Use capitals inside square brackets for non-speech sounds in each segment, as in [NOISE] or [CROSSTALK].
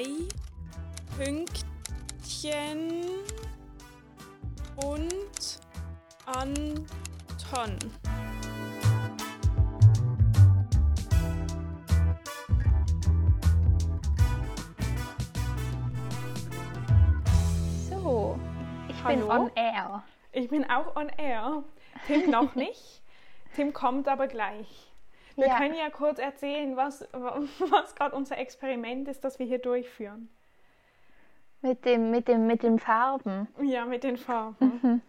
drei Pünktchen und Anton. So, ich bin Hallo? on air. Ich bin auch on air. Tim noch [LAUGHS] nicht. Tim kommt aber gleich. Wir Ja. können ja kurz erzählen, was, was gerade unser Experiment ist, das wir hier durchführen. Mit dem, mit dem, mit den Farben. Ja, mit den Farben.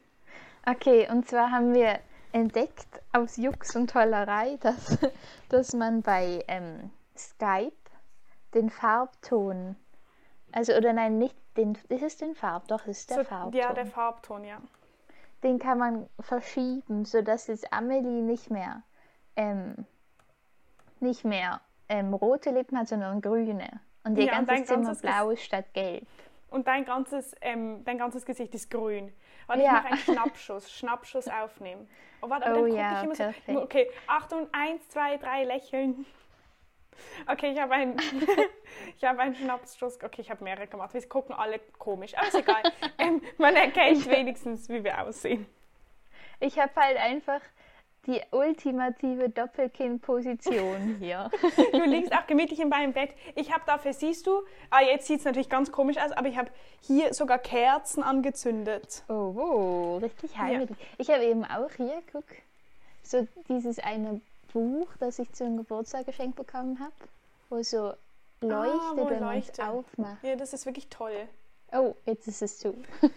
Okay, und zwar haben wir entdeckt aus Jux und Tollerei, dass, dass man bei ähm, Skype den Farbton, also oder nein, nicht den, ist es den Farb, doch, ist der So, Farbton. ja, der Farbton, ja. den kann man verschieben, sodass jetzt Amelie nicht mehr, ähm, nicht mehr ähm, rote Lippen hat, sondern grüne. Und ihr Ja, und ganzes dein Zimmer ganzes blau ist statt gelb. Und dein ganzes, ähm, dein ganzes Gesicht ist grün. Warte, Ja. ich mache einen [LAUGHS] Schnappschuss. Schnappschuss aufnehmen. Oh, warte, Oh dann gucke ja, ich immer perfekt. so. Okay, Achtung, eins, zwei, drei, lächeln. [LAUGHS] Okay, ich habe einen, [LAUGHS] ich habe einen Schnappschuss. Okay, ich habe mehrere gemacht. Wir gucken alle komisch. Aber ist egal. ähm, man erkennt wenigstens, wie wir aussehen. Ich habe halt einfach die ultimative Doppelkinn-Position hier. [LAUGHS] Du liegst auch gemütlich in meinem Bett. Ich habe dafür, siehst du, ah, jetzt sieht es natürlich ganz komisch aus, aber ich habe hier sogar Kerzen angezündet. Oh, oh richtig heimelig. Ich habe eben auch hier, guck, so dieses eine Buch, das ich zum Geburtstag geschenkt bekommen habe, wo so leuchtet, Ah, wo wenn man es aufmacht. Ja, das ist wirklich toll. Oh, jetzt ist es zu. [LAUGHS]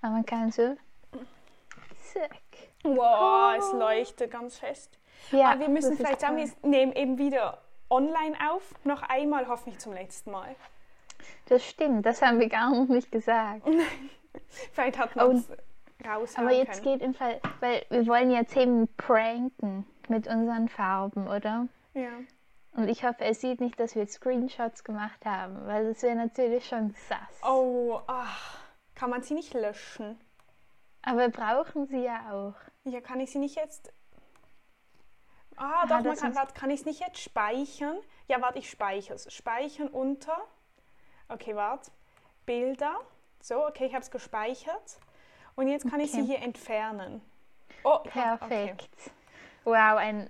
Aber man kann so. Zack. Wow, es leuchtet ganz fest. Oh. Ja, Aber wir müssen vielleicht sagen, wir nehmen eben wieder online auf. Noch einmal, hoffentlich zum letzten Mal. Das stimmt, das haben wir gar nicht gesagt. [LAUGHS] Vielleicht hat man es Oh. raushauen Aber jetzt können. geht im Fall, weil wir wollen ja Themen pranken mit unseren Farben, oder? Ja. Und ich hoffe, er sieht nicht, dass wir Screenshots gemacht haben, weil das wäre natürlich schon sass. Oh, ach, kann man sie nicht löschen? Aber brauchen sie ja auch. Ja, kann ich sie nicht jetzt... Ah, Ah, doch, man kann, warte, kann ich es nicht jetzt speichern? Ja, warte, ich speichere es. Speichern unter... Okay, warte. Bilder. So, okay, ich habe es gespeichert. Und jetzt kann ich sie Okay. hier entfernen. Oh, hab- okay. Perfekt. Wow, ein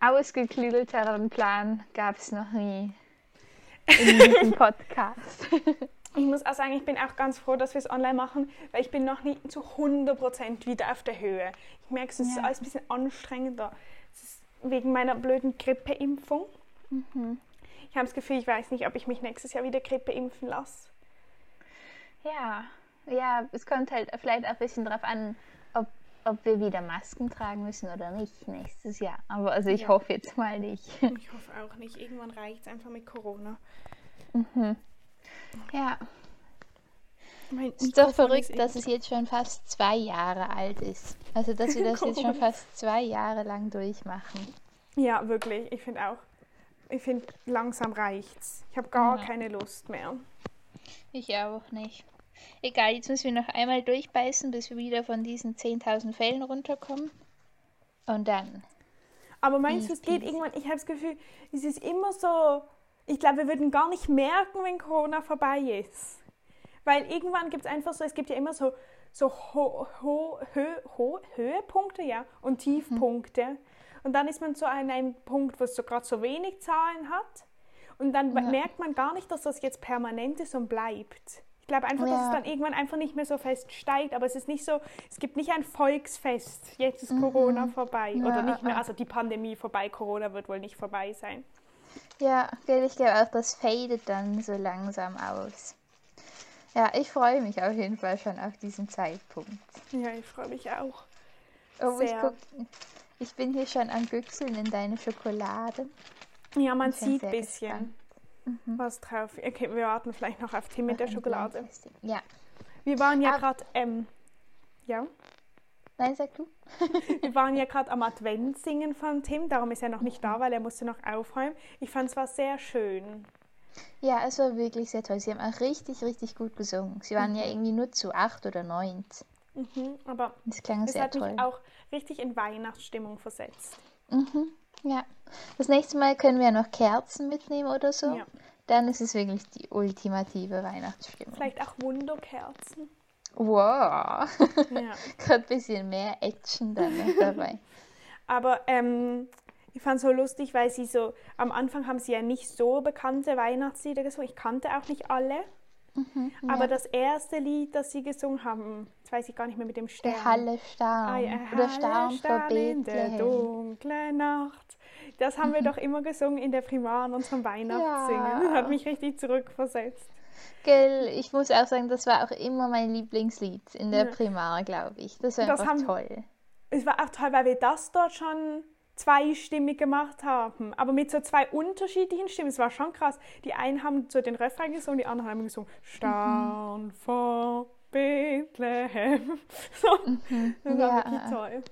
ausgeklügelteren Plan gab es noch nie [LAUGHS] in diesem Podcast. [LAUGHS] Ich muss auch sagen, ich bin auch ganz froh, dass wir es online machen, weil ich bin noch nicht zu 100% wieder auf der Höhe. Ich merke, es ist Ja. alles ein bisschen anstrengender. Es ist wegen meiner blöden Grippeimpfung. Mhm. Ich habe das Gefühl, ich weiß nicht, ob ich mich nächstes Jahr wieder Grippe impfen lasse. Ja, ja, es kommt halt vielleicht auch ein bisschen drauf an, ob, ob wir wieder Masken tragen müssen oder nicht nächstes Jahr. Aber also ich Ja. hoffe jetzt mal nicht. Ich hoffe auch nicht. Irgendwann reicht es einfach mit Corona. Ja, Mein es ist doch verrückt, dass es jetzt schon fast zwei Jahre alt ist. Also dass wir [LAUGHS] das jetzt schon fast zwei Jahre lang durchmachen. Ja, wirklich. Ich finde auch. Ich finde, langsam reicht's. Ich habe gar Ja. keine Lust mehr. Ich auch nicht. Egal, jetzt müssen wir noch einmal durchbeißen, bis wir wieder von diesen 10.000 Fällen runterkommen. Und dann. Aber meinst du, es geht irgendwann, ich habe das Gefühl, es ist immer so, ich glaube, wir würden gar nicht merken, wenn Corona vorbei ist. Weil irgendwann gibt es einfach so, es gibt ja immer so, so ho, ho, hö, ho, Höhepunkte ja, und Tiefpunkte. Und dann ist man so an einem Punkt, wo es so gerade so wenig Zahlen hat. Und dann Ja. merkt man gar nicht, dass das jetzt permanent ist und bleibt. Ich glaube einfach, dass es Ja. dann irgendwann einfach nicht mehr so fest steigt. Aber es ist nicht so, es gibt nicht ein Volksfest. Jetzt ist Mhm. Corona vorbei. Oder Ja, nicht mehr, ja. also die Pandemie vorbei. Corona wird wohl nicht vorbei sein. Ja, ich glaube auch, das fadet dann so langsam aus. Ja, ich freue mich auf jeden Fall schon auf diesen Zeitpunkt. Ja, ich freue mich auch. Oh, ich, Sehr. guck, ich bin hier schon am Güchseln in deine Schokolade. Ja, man Ich sieht ein bisschen gespannt. was drauf. Okay, wir warten vielleicht noch auf Tim mit der Schokolade. Ja. Wir waren ja gerade, ähm, ja, Nein, sag du. [LAUGHS] wir waren ja [LAUGHS] gerade am Adventssingen von Tim. Darum ist er noch nicht da, weil er musste noch aufräumen. Ich fand es war sehr schön. Ja, es war wirklich sehr toll. Sie haben auch richtig, richtig gut gesungen. Sie waren ja irgendwie nur zu acht oder neun. Mhm, aber Das klang es sehr hat toll. mich auch richtig in Weihnachtsstimmung versetzt. Mhm. Ja. Das nächste Mal können wir ja noch Kerzen mitnehmen oder so. Ja. Dann ist es wirklich die ultimative Weihnachtsstimmung. Vielleicht auch Wunderkerzen. Wow. Ja. [LAUGHS] Gerade ein bisschen mehr Action [LAUGHS] dabei. Aber ähm, ich fand es so lustig, weil sie so, am Anfang haben sie ja nicht so bekannte Weihnachtslieder gesungen. Ich kannte auch nicht alle. Aber das erste Lied, das sie gesungen haben, das weiß ich gar nicht mehr mit dem Stern. Der Halle Stern. Ah, ja, oder Halle Stern vor Stern in der dunklen Nacht. Das haben wir [LAUGHS] doch immer gesungen in der Primar an unserem Weihnachtssingen. Ja. Das hat mich richtig zurückversetzt. Gell, ich muss auch sagen, das war auch immer mein Lieblingslied in der Ja. Primar, glaube ich. Das war Das einfach haben- toll. Es war auch toll, weil wir das dort schon zweistimmig gemacht haben. Aber mit so zwei unterschiedlichen Stimmen. Es war schon krass. Die einen haben so den Refrain gesungen, die anderen haben gesungen Stern vor Bethlehem. [LAUGHS] So. Das war Ja. wirklich toll.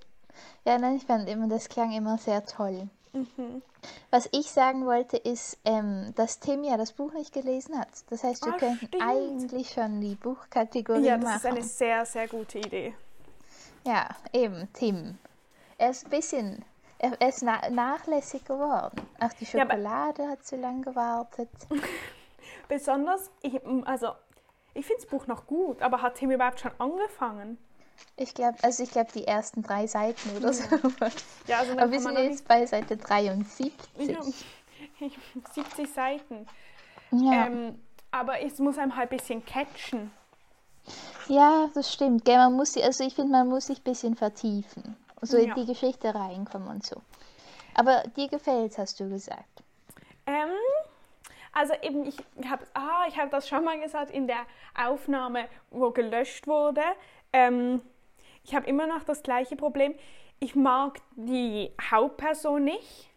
Ja, nein, ich fand immer, das klang immer sehr toll. Mhm. Was ich sagen wollte, ist, ähm, dass Tim ja das Buch nicht gelesen hat. Das heißt, wir Ah, könnten stimmt. eigentlich schon die Buchkategorie Ja, das machen. ist eine sehr, sehr gute Idee. Ja, eben, Tim. Er ist ein bisschen, er, er ist na nachlässig geworden. Auch die Ja, Schokolade hat zu lange gewartet. [LAUGHS] Besonders, ich, also, ich finde das Buch noch gut, aber hat Tim überhaupt schon angefangen? Ich glaube, also ich glaube die ersten drei Seiten oder so. Ja, also dann Aber wir sind jetzt bei Seite 73. nicht, ja, [LAUGHS] 70 Seiten. Ja, Ähm, aber es muss einem halt ein bisschen catchen. ja das stimmt. Gell, man muss, also ich finde, man muss sich ein bisschen vertiefen. So in Ja. die Geschichte reinkommen und so. Aber dir gefällt hast du gesagt. Ähm, also eben, ich habe ah, ich hab das schon mal gesagt in der Aufnahme, wo gelöscht wurde. Ähm, ich habe immer noch das gleiche Problem. Ich mag die Hauptperson nicht.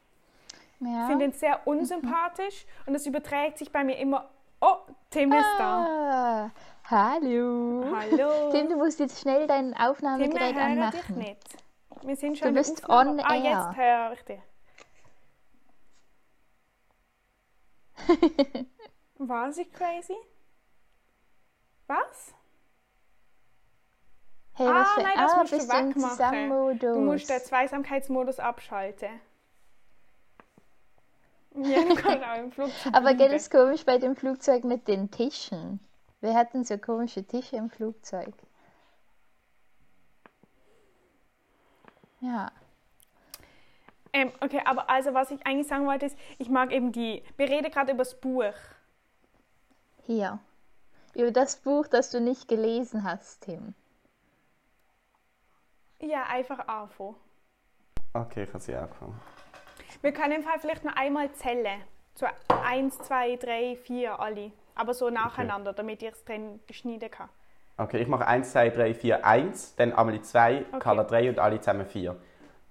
Ja. Ich finde ihn sehr unsympathisch und es überträgt sich bei mir immer. Oh, Tim ist da. ah, hallo. Hallo. [LAUGHS] Tim, du musst jetzt schnell dein Tim, wir Aufnahmegerät dich anmachen. nicht. Wir sind schon Du bist on Ah, air. jetzt höre ich dich. [LAUGHS] War sie crazy? Was? Hey, Ah, was für nein, das ah, musst du wegmachen. Du musst den Zweisamkeitsmodus abschalten. Ja, du kannst auch im Flugzeug Aber gell, bleiben. ist komisch bei dem Flugzeug mit den Tischen. Wir hatten so komische Tische im Flugzeug. Ja. Ähm, okay, aber also was ich eigentlich sagen wollte ist, ich mag eben die, wir reden gerade über das Buch. Hier. Über das Buch, das du nicht gelesen hast, Tim. Ja, einfach anfangen. Okay, ich habe sie angefangen. Wir können im Fall vielleicht noch einmal zählen. So eins, zwei, drei, vier, alle. Aber so nacheinander, damit ich es drin schneiden kann. Okay, ich mache 1, 2, 3, 4, 1, dann Amelie 2, Carla 3 und alle zusammen 4.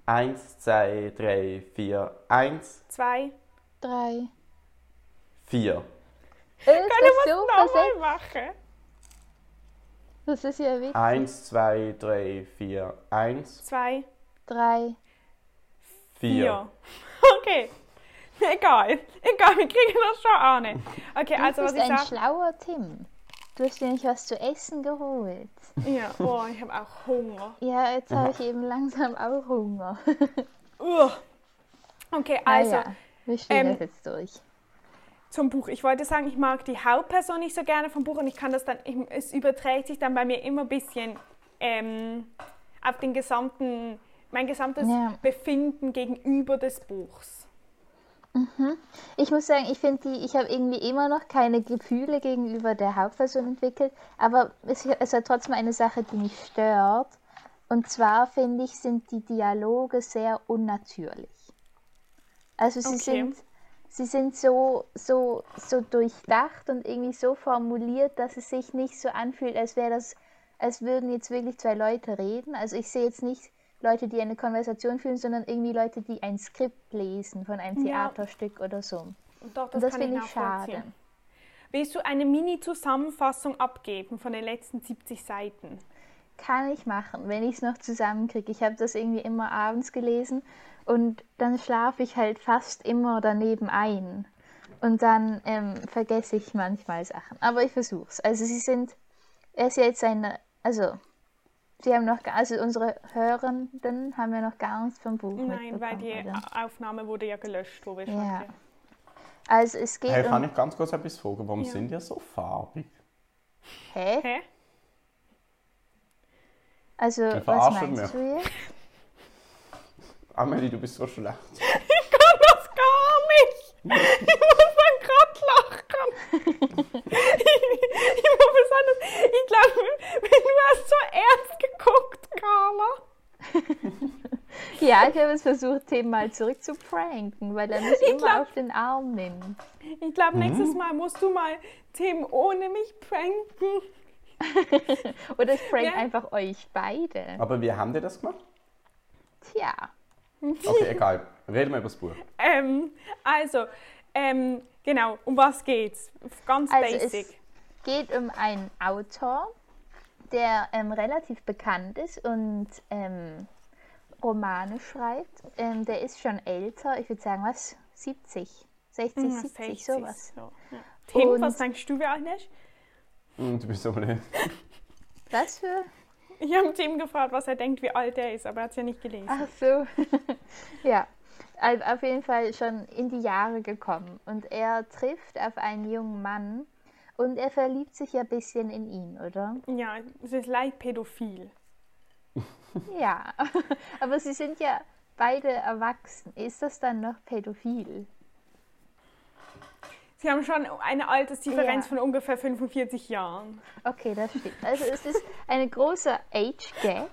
1, 2, 3, 4, 1, Zwei. Drei. 4. Das Können wir es nochmal machen? Das ist ja witzig. 1, 2, 3, 4, 1, Zwei, Drei. 4. vier. [LAUGHS] Okay. Egal. Egal, wir kriegen das schon an. Okay, Du also was bist ich ein sage. schlauer Tim. Du hast dir nicht was zu essen geholt. Ja, oh, ich habe auch Hunger. Ja, jetzt habe ich eben langsam auch Hunger. Uah. Okay, also naja, wir spielen ähm, das jetzt durch. Zum Buch. Ich wollte sagen, ich mag die Hauptperson nicht so gerne vom Buch und ich kann das dann, ich, es überträgt sich dann bei mir immer ein bisschen ähm, auf den gesamten, mein gesamtes Ja. Befinden gegenüber des Buchs. Ich muss sagen, ich finde die, ich habe irgendwie immer noch keine Gefühle gegenüber der Hauptperson entwickelt, aber es, es hat trotzdem eine Sache, die mich stört. Und zwar finde ich, sind die Dialoge sehr unnatürlich. Also sie Okay. sind, sie sind so, so, so durchdacht und irgendwie so formuliert, dass es sich nicht so anfühlt, als wäre das, als würden jetzt wirklich zwei Leute reden. Also ich sehe jetzt nicht Leute, die eine Konversation führen, sondern irgendwie Leute, die ein Skript lesen von einem Ja. Theaterstück oder so. Und doch, das, Und das kann ich finde ich schade. Willst du eine Mini-Zusammenfassung abgeben von den letzten 70 Seiten? Kann ich machen, wenn ich es noch zusammenkriege. Ich habe das irgendwie immer abends gelesen und dann schlafe ich halt fast immer daneben ein. Und dann ähm, vergesse ich manchmal Sachen. Aber ich versuche es. Also sie sind, er ist ja jetzt ein, also Sie haben noch, also unsere Hörenden haben ja noch gar nichts vom Buch Nein, weil die oder? Aufnahme wurde ja gelöscht, wo wir schon. Ja. Also es geht Hey, kann um... ich ganz kurz etwas fragen? Warum Ja. sind ihr so farbig? Hä? Hä? Also Die was meinst mich. du jetzt? [LAUGHS] Amelie, du bist so schlecht. [LAUGHS] Ich kann das gar nicht. Ich muss dann gerade lachen. Ich, ich muss besonders, ich glaube, du hast so ernst geguckt, Carla. Ja, ich habe es versucht, Tim mal zurück zu pranken, weil er mich immer glaub- auf den Arm nimmt. Ich glaube, nächstes Mal musst du mal Tim ohne mich pranken. [LAUGHS] Oder ich prank Ja. einfach euch beide. Aber wie haben die das gemacht? Tja. Okay, [LAUGHS] egal. Reden wir über das Buch. Ähm, also, ähm, genau, um was geht's? Ganz Also basic. es geht um einen Autor, der ähm, relativ bekannt ist und ähm, Romane schreibt. Ähm, der ist schon älter, ich würde sagen, was? 70, 60, Ja, 70, 60, sowas. so, ja. Tim, Und- was denkst du, wie alt er ist? Hm, Du bist so blöd. Was für? Ich habe Tim gefragt, was er denkt, wie alt er ist, aber er hat es ja nicht gelesen. Ach so. [LAUGHS] ja, Al- auf jeden Fall schon in die Jahre gekommen. Und er trifft auf einen jungen Mann und er verliebt sich ja ein bisschen in ihn, oder? Ja, es ist leicht pädophil. [LAUGHS] Ja, [LAUGHS] aber sie sind ja beide erwachsen. Ist das dann noch pädophil? Sie haben schon eine Altersdifferenz Ja. von ungefähr 45 Jahren. Okay, das stimmt. Also es ist ein großer Age Gap,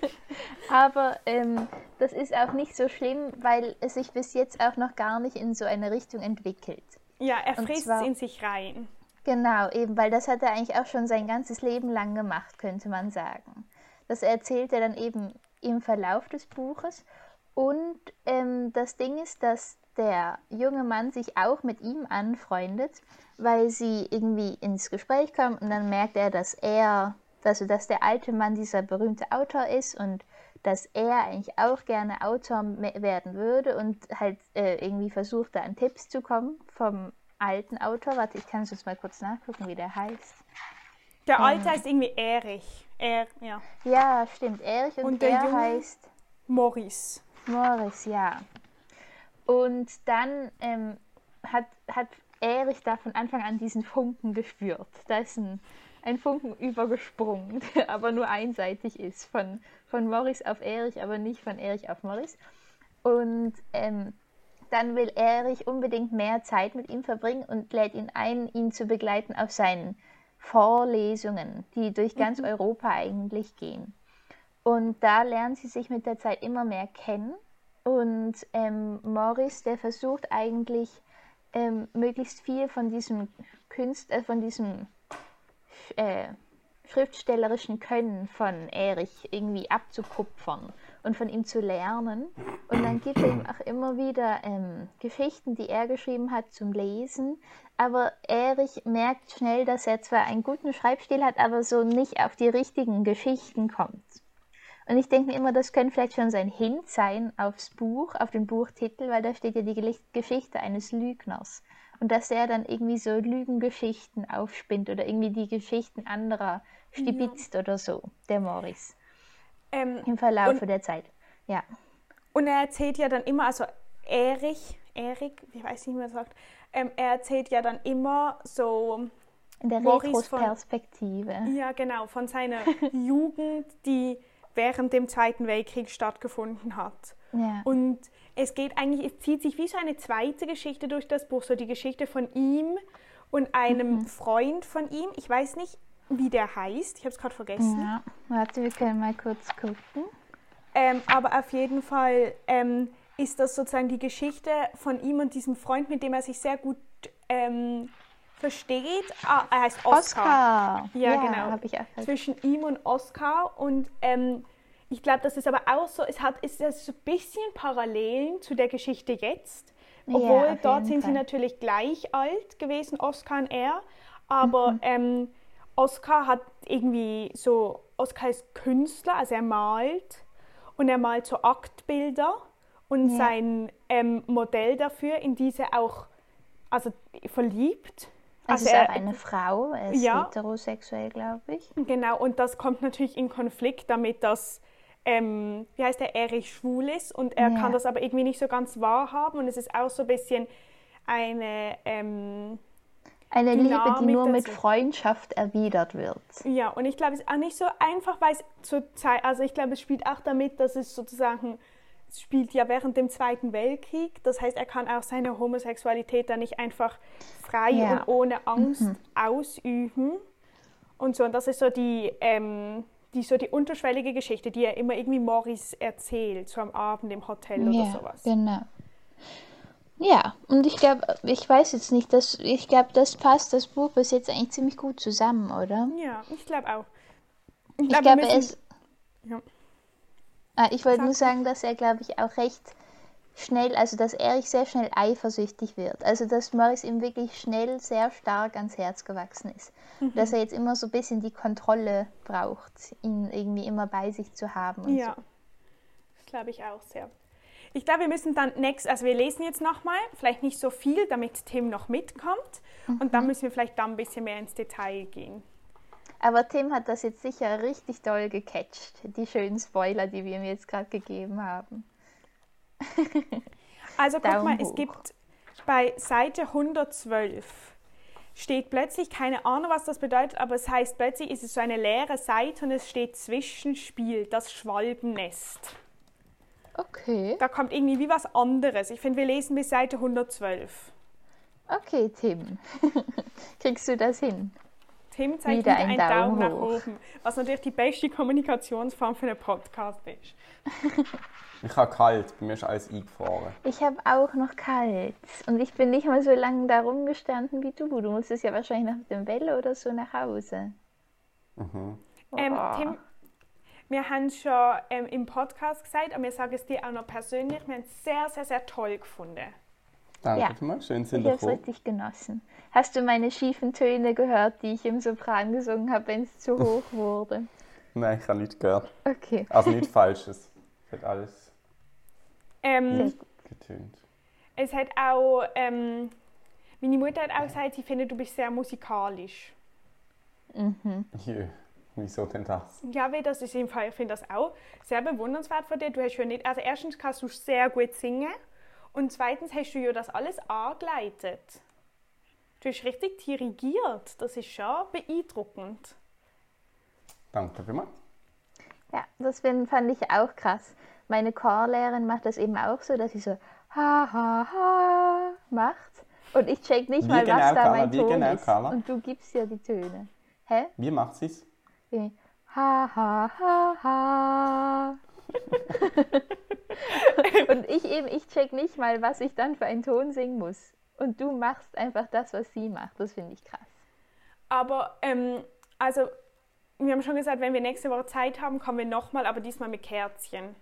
[LAUGHS] aber ähm, das ist auch nicht so schlimm, weil es sich bis jetzt auch noch gar nicht in so eine Richtung entwickelt. Ja, er frisst es in sich rein. Genau, eben, weil das hat er eigentlich auch schon sein ganzes Leben lang gemacht, könnte man sagen. Das erzählt er dann eben im Verlauf des Buches. Und ähm, das Ding ist, dass der junge Mann sich auch mit ihm anfreundet, weil sie irgendwie ins Gespräch kommen und dann merkt er, dass er, also dass der alte Mann dieser berühmte Autor ist und dass er eigentlich auch gerne Autor werden würde und halt äh, irgendwie versucht, da an Tipps zu kommen vom alten Autor. Warte, ich kann es jetzt mal kurz nachgucken, wie der heißt. Der Alte heißt irgendwie Erich. Er, ja. Ja, stimmt, Erich und, Und der der Junge? heißt Morris. Morris, ja. Und dann ähm, hat, hat Erich da von Anfang an diesen Funken gespürt. Da ist ein, ein Funken übergesprungen, der [LAUGHS] aber nur einseitig ist. Von, von Morris auf Erich, aber nicht von Erich auf Morris. Und ähm, dann will Erich unbedingt mehr Zeit mit ihm verbringen und lädt ihn ein, ihn zu begleiten auf seinen Vorlesungen, die durch ganz Europa eigentlich gehen. Und da lernen sie sich mit der Zeit immer mehr kennen. Und ähm, Morris, der versucht eigentlich ähm, möglichst viel von diesem Künstler, äh, von diesem äh, schriftstellerischen Können von Erich irgendwie abzukupfern und von ihm zu lernen. Und dann gibt er ihm auch immer wieder ähm, Geschichten, die er geschrieben hat, zum Lesen. Aber Erich merkt schnell, dass er zwar einen guten Schreibstil hat, aber so nicht auf die richtigen Geschichten kommt. Und ich denke mir immer, das könnte vielleicht schon sein Hint sein aufs Buch, auf den Buchtitel, weil da steht ja die Geschichte eines Lügners. Und dass er dann irgendwie so Lügengeschichten aufspinnt oder irgendwie die Geschichten anderer stibitzt oder so, der Morris, Ähm, im Verlauf der Zeit. Ja. Und er erzählt ja dann immer, also Erich, Erik, ich weiß nicht, wie man sagt, ähm, er erzählt ja dann immer so, In der Morris von- Retrospektive. ja genau, von seiner [LAUGHS] Jugend, die während dem Zweiten Weltkrieg stattgefunden hat. Ja. Und es geht eigentlich, es zieht sich wie so eine zweite Geschichte durch das Buch, so die Geschichte von ihm und einem Mhm. Freund von ihm. Ich weiß nicht, wie der heißt, ich habe es gerade vergessen. ja. Warte, wir können mal kurz gucken. Ähm, aber auf jeden Fall ähm, ist das sozusagen die Geschichte von ihm und diesem Freund, mit dem er sich sehr gut ähm, versteht. Ah, er heißt Oscar. Oscar! Ja, genau. Habe ich. Zwischen ihm und Oscar. Und ähm, ich glaube, das ist aber auch so, es hat ist das so ein bisschen Parallelen zu der Geschichte jetzt. Ja, Obwohl auf dort sind sie Fall. natürlich gleich alt gewesen, Oscar und er. Aber Mhm. ähm, Oscar hat irgendwie so, Oscar ist Künstler, also er malt und er malt so Aktbilder und Ja. sein ähm, Modell dafür, in diese auch also verliebt, Also, Also ist er- auch eine Frau, er ist Ja. heterosexuell, glaube ich. Genau, und das kommt natürlich in Konflikt damit, dass, ähm, wie heißt der, Erich schwul ist und er Ja. kann das aber irgendwie nicht so ganz wahrhaben und es ist auch so ein bisschen eine, ähm, Eine Liebe, die Dynamik nur mit. Freundschaft erwidert wird. ja, und ich glaube, es ist auch nicht so einfach, weil es zur Zeit, also ich glaube, es spielt auch damit, dass es sozusagen, es spielt ja während dem Zweiten Weltkrieg, das heißt, er kann auch seine Homosexualität dann nicht einfach frei Ja. und ohne Angst ausüben und so, und das ist so die, ähm, die, so die unterschwellige Geschichte, die er immer irgendwie Morris erzählt, so am Abend im Hotel oder ja, sowas. genau. Ja, und ich glaube, ich weiß jetzt nicht, dass, ich glaube, das passt, das Buch bis jetzt eigentlich ziemlich gut zusammen, oder? Ja, ich glaube auch. Ich glaub, wir glaube, es. Ja. Ah, ich wollte nur sagen, dass er, glaube ich, auch recht schnell, also dass Erich sehr schnell eifersüchtig wird. Also dass Morris ihm wirklich schnell sehr stark ans Herz gewachsen ist. Mhm. Dass er jetzt immer so ein bisschen die Kontrolle braucht, ihn irgendwie immer bei sich zu haben. Und Ja, das glaube ich auch sehr. Ich glaube, wir müssen dann next, also wir lesen jetzt nochmal, vielleicht nicht so viel, damit Tim noch mitkommt. Und Mhm. dann müssen wir vielleicht dann ein bisschen mehr ins Detail gehen. Aber Tim hat das jetzt sicher richtig doll gecatcht, die schönen Spoiler, die wir ihm jetzt gerade gegeben haben. [LAUGHS] Also guck mal, es gibt bei Seite 112 steht plötzlich, keine Ahnung, was das bedeutet, aber es heißt plötzlich ist es so eine leere Seite und es steht Zwischenspiel, das Schwalbennest. Okay. Da kommt irgendwie wie was anderes. Ich finde, wir lesen bis Seite 112. Okay, Tim. [LAUGHS] Kriegst du das hin? Tim zeigt Wieder wieder ein einen Daumen, Daumen nach oben, was natürlich die beste Kommunikationsform für einen Podcast ist. [LAUGHS] Ich habe kalt, bei mir ist alles eingefroren. Ich habe auch noch kalt. Und ich bin nicht mal so lange da rumgestanden wie du. Du musstest ja wahrscheinlich nach dem Welle oder so nach Hause. Mhm. Ähm. Tim, wir haben es schon ähm, im Podcast gesagt, aber wir sagen es dir auch noch persönlich. Wir haben es sehr, sehr, sehr toll gefunden. Danke Ja. mal, schön sind Ich habe es richtig genossen. Hast du meine schiefen Töne gehört, die ich im Sopran gesungen habe, wenn es zu [LAUGHS] hoch wurde? Nein, ich habe nichts gehört. Okay. Also nichts Falsches. Es hat alles Ähm, getönt. es hat auch, ähm, meine Mutter hat auch gesagt, sie findet, du bist sehr musikalisch. Jö, wieso denn das? Ja, wie das ist im Fall, ich finde das auch sehr bewundernswert von dir. Du hast ja nicht, also erstens kannst du sehr gut singen und zweitens hast du ja das alles angeleitet. Du hast richtig dirigiert. Das ist schon beeindruckend. Danke vielmals. Ja, das find, fand ich auch krass. Meine Chorlehrerin macht das eben auch so, dass sie so ha ha ha macht. Und ich check nicht Wie mal, genau, was da Carla? mein Ton genau, ist. Carla? Und du gibst ja die Töne. Hä? Wie macht sie es? Wie, Ha ha ha ha. [LAUGHS] Und ich eben, ich check nicht mal, was ich dann für einen Ton singen muss. Und du machst einfach das, was sie macht. Das finde ich krass. Aber, ähm, also, wir haben schon gesagt, wenn wir nächste Woche Zeit haben, kommen wir nochmal, aber diesmal mit Kerzchen.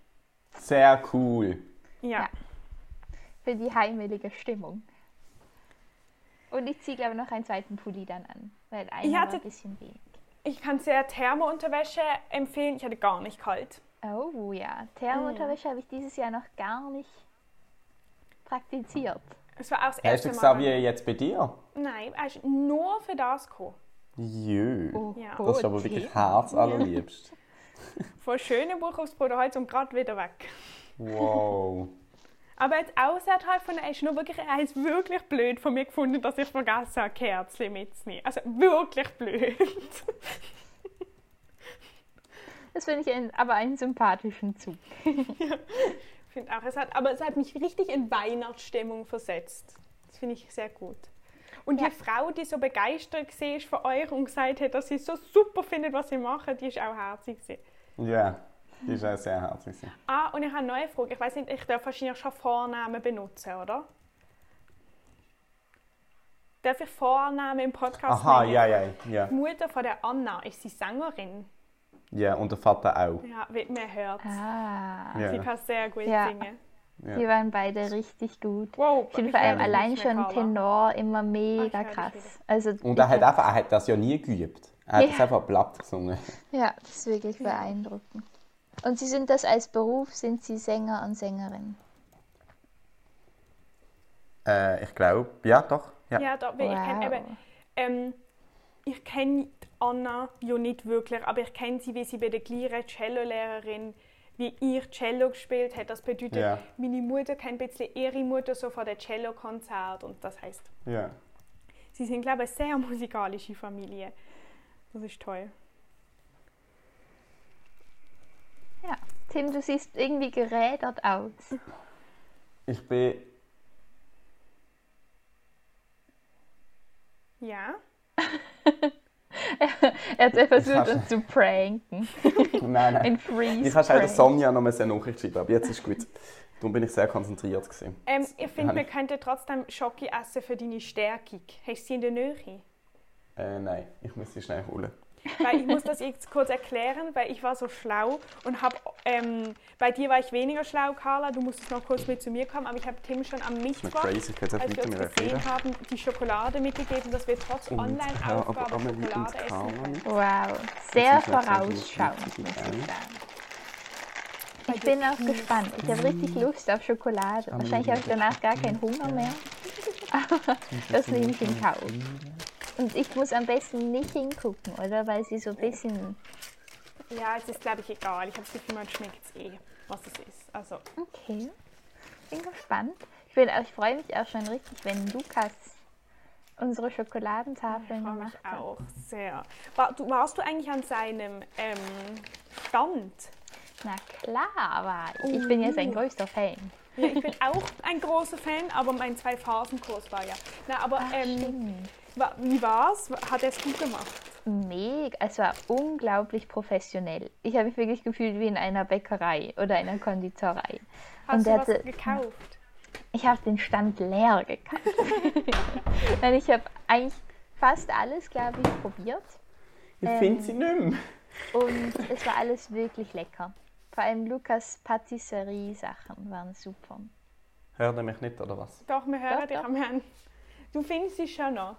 Sehr cool. Ja. Ja. Für die heimelige Stimmung. Und ich ziehe, glaube ich, noch einen zweiten Pulli dann an. Weil einer Ich hatte- ein bisschen wenig. Ich kann sehr Thermounterwäsche empfehlen. Ich hatte gar nicht kalt. Oh ja, Thermounterwäsche habe ich dieses Jahr noch gar nicht praktiziert. Es war auch das Hast erste du Mal. Xavier jetzt bei dir? Nein, er ist nur für das gekommen. Jö. Oh, Ja. Das ist aber wirklich herzallerliebst. [LAUGHS] Von schönem Buch aufs Bruderholz und gerade wieder weg. Wow. Aber jetzt auch sehr toll von er ist nur wirklich, er ist wirklich blöd von mir gefunden, dass ich vergessen habe, Kerzchen mitzunehmen. Also wirklich blöd. [LAUGHS] Das finde ich ein, aber einen sympathischen Zug. [LAUGHS] Ich finde auch, es hat, aber es hat mich richtig in Weihnachtsstimmung versetzt. Das finde ich sehr gut. Und Ja. die Frau, die so begeistert war von euch und gesagt hat, dass sie so super findet, was sie machen, die ist auch herzig. Ja, die ist auch sehr herzig. gewesen. Ah, und ich habe eine neue Frage. Ich weiß nicht, ich darf wahrscheinlich schon Vornamen benutzen, oder? Darf ich Vornamen im Podcast Aha, nennen? ja, ja, ja. Die Mutter von der Anna, ist sie Sängerin? Ja, und der Vater auch. Ja, wie man hört. Ah, Ja. Sie kann sehr gut Ja. singen. Ja. die waren beide richtig gut. Wow, Ich finde vor allem allein schon. Tenor immer mega Ah, höre dich krass. Also Und er hat einfach, er hat das ja nie geübt. Er hat Ja. es einfach platt gesungen. Ja, das ist wirklich beeindruckend. Und Sie sind das als Beruf, sind Sie Sänger und Sängerin? Äh, ich glaube, ja, doch. Ja. Ja, da, weil ich kenn Wow. eben, ähm, ich kenne Anna ja nicht wirklich, aber ich kenne sie, wie sie bei der gleichen Cello-Lehrerin wie ich Cello gespielt hat. Das bedeutet, Ja. meine Mutter kennt ein bisschen ihre Mutter so von der Cello-Konzert und das heißt, Ja. sie sind glaube ich eine sehr musikalische Familie. Das ist toll. Ja. Tim, du siehst irgendwie gerädert aus. Ich bin. Ja. [LAUGHS] [LAUGHS] Er hat versucht, uns zu pranken. [LAUGHS] Nein, Ein nein. Freeze. Ich habe der. Sonja noch mal eine Nachricht geschrieben, aber jetzt ist gut. Darum bin ich sehr konzentriert. Gewesen. Ähm, ich finde, wir könnten trotzdem Schoki essen für deine Stärkung. Hast du sie in der Nähe? Äh, nein, ich muss sie schnell holen. Weil ich muss das jetzt kurz erklären, weil ich war so schlau und habe, ähm, bei dir war ich weniger schlau, Carla, du musstest noch kurz mit zu mir kommen, aber ich habe Tim schon am Mittwoch, crazy, als wir uns gesehen haben, die Schokolade mitgegeben, dass wir trotz Online-Aufgabe Schokolade essen können. Wow, sehr vorausschauend, muss ich sagen. Ich bin auch gespannt. Ich habe richtig Lust auf Schokolade. Wahrscheinlich habe ich danach gar keinen Hunger mehr. [LAUGHS] Aber das nehme ich in Kauf. Und ich muss am besten nicht hingucken, oder? Weil sie so ein bisschen. Ja, es ist glaube ich egal, ich habe das Gefühl, man schmeckt es eh, was es ist. Also, Okay. Bin gespannt. Ich, bin, ich freue mich auch schon richtig, wenn Lukas unsere Schokoladentafeln freue gemacht mich hat. auch sehr. War, du, warst du eigentlich an seinem ähm, Stand? Na klar, war ich. Bin ja sein größter Fan. Ja, ich bin auch ein großer Fan, aber mein Zwei-Phasen-Kurs war ja. Na, aber Ach, ähm, wie war's? Hat er es gut gemacht? Mega, es war unglaublich professionell. Ich habe mich wirklich gefühlt wie in einer Bäckerei oder einer Konditorei. Hast Und du was hatte- gekauft? Ich habe den Stand leer gekauft. [LAUGHS] Nein, ich habe eigentlich fast alles, glaube ich, probiert. Ich Ähm. finde sie nicht mehr. Und es war alles wirklich lecker. Vor allem Lukas Patisserie-Sachen waren super. Hört er mich nicht, oder was? Doch, wir hören Doch, dich doch. am Herrn. Du findest sie schon noch.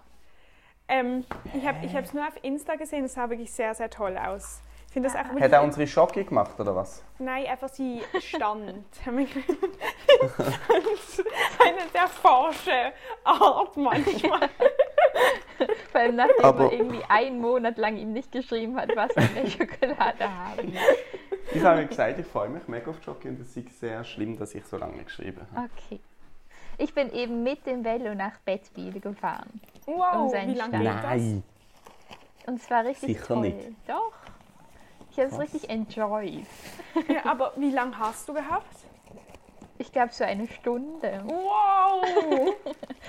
Ähm, ich habe es nur auf Insta gesehen, es sah wirklich sehr, sehr toll aus. Ich das auch Hat er unsere Schocke gemacht, oder was? Nein, einfach sie stand. [LAUGHS] [LAUGHS] Eine sehr forsche Art manchmal. Vor allem nachdem Aber- er irgendwie einen Monat lang ihm nicht geschrieben hat, was er in der Schokolade haben. Ich habe ihm gesagt, ich freue mich mega auf die Schocke und es ist sehr schlimm, dass ich so lange nicht geschrieben habe. Okay. Ich bin eben mit dem Velo nach Bettwil gefahren. Wow, Und sein wie lange geht Und zwar richtig Sicher toll. nicht. Doch. Ich habe es richtig enjoyed. das? Ja, aber wie lange hast du gehabt? Ich glaube so eine Stunde. Wow!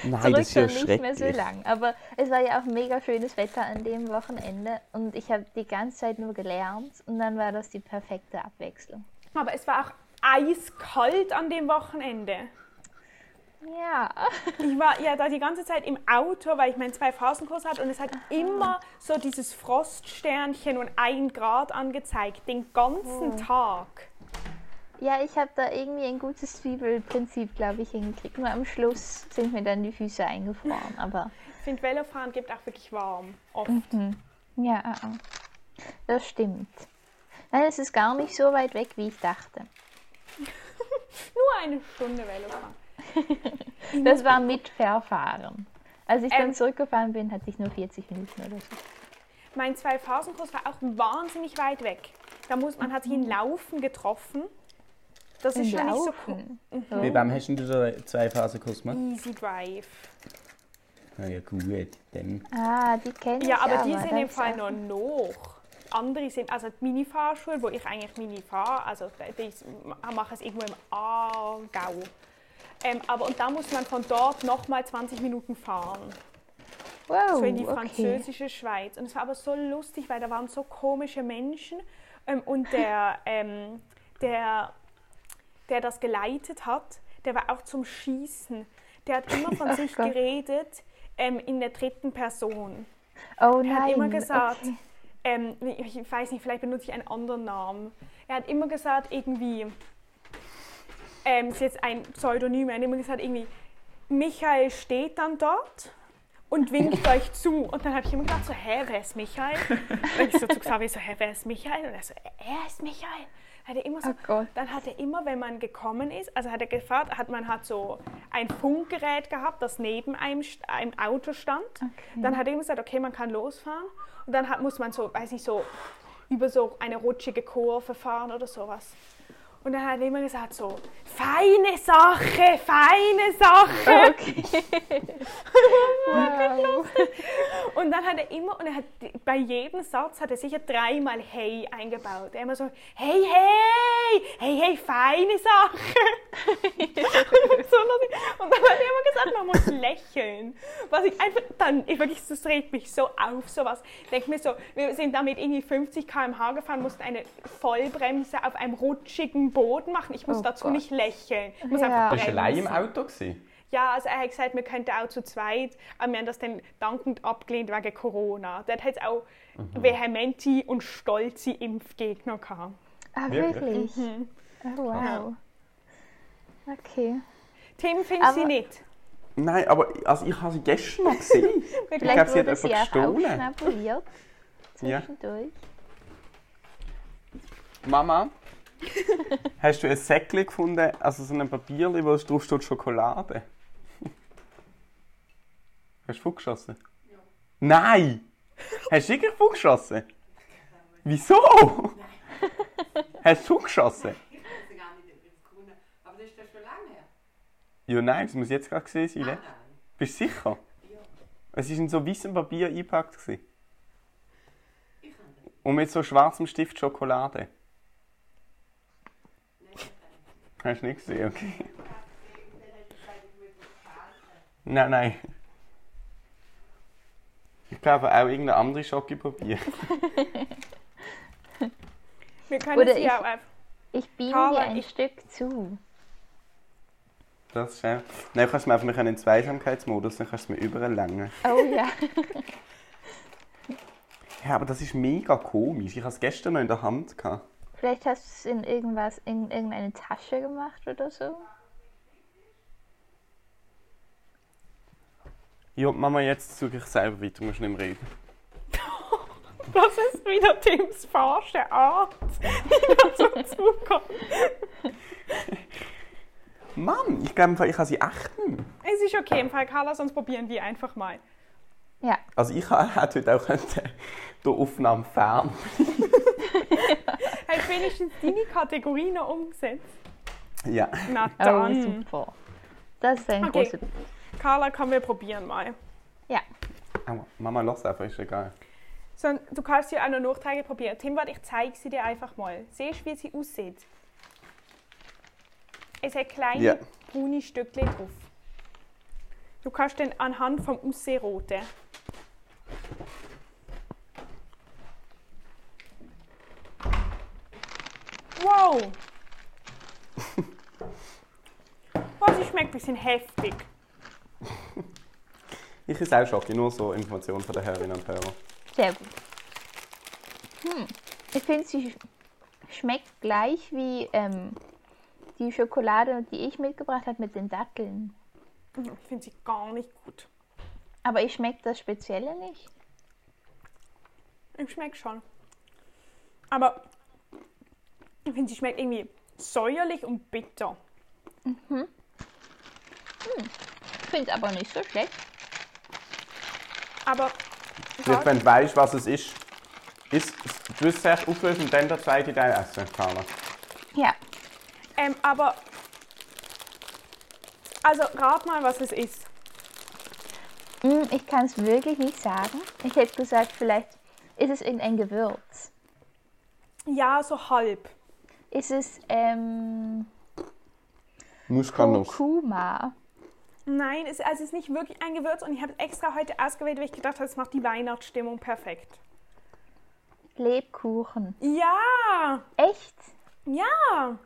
Nein, Zurück dann nicht mehr so lang. Aber es war ja auch mega schönes Wetter an dem Wochenende und ich habe die ganze Zeit nur gelernt und dann war das die perfekte Abwechslung. aber es war auch eiskalt an dem Wochenende. Ja. Ich war ja da die ganze Zeit im Auto, weil ich meinen Zwei-Phasen-Kurs hatte und es hat immer so dieses Froststernchen und ein Grad angezeigt, den ganzen Tag. Ja, ich habe da irgendwie ein gutes Zwiebelprinzip, glaube ich, hingekriegt. Nur am Schluss sind mir dann die Füße eingefroren. Aber Ich finde, Velofahren gibt auch wirklich warm. Oft. ja, ah, ah. das stimmt. Nein, es ist gar nicht so weit weg, wie ich dachte. [LAUGHS] Nur eine Stunde Velofahren. Das war mit Verfahren. Als ich dann Ähm. zurückgefahren bin, hatte ich nur 40 Minuten oder so. Mein Zwei-Phasen-Kurs war auch wahnsinnig weit weg. Da muss, man hat sich in Laufen getroffen. Das ist schon nicht so cool. Wie wem hast du den zwei Phasenkurs gemacht? Easy Drive. Na ja, gut, dann. Ah, die kenne ich Ja, aber die sind im Fall noch noch. Andere sind, also die Mini-Fahrschule, wo ich eigentlich Mini fahre, also die ist- mache es irgendwo im Aargau. Ähm, aber und da muss man von dort nochmal 20 Minuten fahren. Wow, so in die okay. französische Schweiz. Und es war aber so lustig, weil da waren so komische Menschen. Ähm, und der, [LAUGHS] ähm, der, der das geleitet hat, der war auch zum Schießen. Der hat immer von [LAUGHS] sich Gott. geredet ähm, in der dritten Person. Oh Er nein. hat immer gesagt, okay. ähm, ich weiß nicht, vielleicht benutze ich einen anderen Namen. Er hat immer gesagt, irgendwie, ähm, ist jetzt ein Pseudonym, er hat immer gesagt, irgendwie, Michael steht dann dort und winkt [LAUGHS] euch zu. Und dann habe ich immer gedacht, so, hä, wer ist Michael? Und ich so zu Xavier, so, hä, wer ist Michael? Und er so, er ist Michael. Hat er immer so, Oh dann hat er immer, wenn man gekommen ist, also hat er gefragt, hat man hat so ein Funkgerät gehabt, das neben einem, einem Auto stand. Dann hat er immer gesagt, okay, man kann losfahren. Und dann hat, muss man so, weiß ich, so über so eine rutschige Kurve fahren oder sowas. Und dann hat er immer gesagt so, feine Sache, feine Sache. [LAUGHS] Wow. Und dann hat er immer, und er hat bei jedem Satz hat er sicher dreimal hey eingebaut. Er immer so, hey, hey, hey, hey, feine Sache. [LAUGHS] und dann hat er immer gesagt, man muss lächeln. Was ich einfach, dann, ich wirklich, das regt mich so auf, sowas. Ich denke mir so, wir sind damit irgendwie 50 km/h gefahren, mussten eine Vollbremse auf einem rutschigen Boden machen. Ich muss Oh dazu Gott. nicht lächeln. Ich muss Ja. einfach Bist du allein im. Auto? Gewesen? Ja, also er hat gesagt, wir könnten auch zu zweit, aber wir haben das dann dankend abgelehnt wegen Corona. Dort hat es auch Mhm. vehemente und stolze Impfgegner gehabt. Ah, Wirklich? wirklich? Oh, wow. Okay. Tim findet sie nicht. Nein, aber also ich habe sie gestern noch gesehen. [LAUGHS] Vielleicht glaube, sie hat sie jemand auch gestohlen. aufschnabuliert. Ja. Zwischendurch. Mama, [LAUGHS] hast du ein Säckchen gefunden, also so ein Papierchen, wo drauf steht Schokolade? [LAUGHS] Hast du vorgeschossen? Ja. Nein! Hast du wirklich vorgeschossen? Wieso? [LAUGHS] Hast du vorgeschossen? Ich weiß gar nicht, ob das Corona. Aber das ist ja schon lange her. Ja, nein, das muss jetzt gerade gesehen sein. Ah, ne? nein. Bist du sicher? Ja. Es war in so weißem Papier eingepackt. gewesen. Und mit so schwarzem Stift Schokolade. Hast du nicht gesehen? Okay. Nein, nein. Ich glaube auch irgendeine andere Schokopapier. Wir können Oder sie ich- auch einfach. Ich beam dir ein ich- Stück zu. Das ist schön. Nein, kannst du mir einfach wir können in den Zweisamkeitsmodus, dann kannst du es mir überall langen. Oh ja. [LAUGHS] [LAUGHS] Ja, aber das ist mega komisch. Ich hatte es gestern noch in der Hand. Gehabt. Vielleicht hast du es in irgendwas, in irgendeine Tasche gemacht oder so. Ja, Mama, jetzt suche ich selber weiter, du musst nicht mehr reden. [LAUGHS] Das ist wieder Tims falsche Art, [LAUGHS] wie er zum Zug kommt. Mann, ich glaube, im Fall, ich habe sie echt nicht mehr. Es ist okay, im Fall Carla, sonst probieren wir einfach mal. Ja. Also ich [LAUGHS] hätte heute auch können, die Aufnahme fern. Hast du wenigstens deine Kategorie noch umgesetzt? Ja. Na Oh, dann. super. Das ist ein Okay. großer. Carla, komm, wir probieren mal. Ja. Mama, lass einfach, ist egal. So, du kannst sie auch noch nachträglich probieren. Tim, warte, ich zeige sie dir einfach mal. Siehst du, wie sie aussieht? Es hat kleine Ja. braune Stückchen drauf. Du kannst dann anhand vom Aussehen roten. Wow! Oh, sie schmeckt ein bisschen heftig. Ich ist auch Schocke, nur so Informationen von den Hörerinnen und Hörern. Sehr gut. Hm. Ich finde, sie sch- schmeckt gleich wie ähm, die Schokolade, die ich mitgebracht habe mit den Datteln. Ich finde sie gar nicht gut. Aber ich schmecke das Spezielle nicht. Ich schmeckt schon. Aber ich finde, sie schmeckt irgendwie säuerlich und bitter. Ich finde es aber nicht so schlecht. Aber Vielleicht, wenn du weißt, was es ist, ist du wirst es erst auflösen und dann der zweite Teil essen, Carla. Ja. Ähm, aber. Also, rat mal, was es ist. Hm, ich kann es wirklich nicht sagen. Ich hätte gesagt, vielleicht ist es irgendein Gewürz. Ja, so halb. Ist es ähm, Muskatnuss. Kurkuma? Nein, es, also es ist nicht wirklich ein Gewürz und ich habe es extra heute ausgewählt, weil ich gedacht habe, es macht die Weihnachtsstimmung perfekt. Lebkuchen. Ja! Echt? Ja!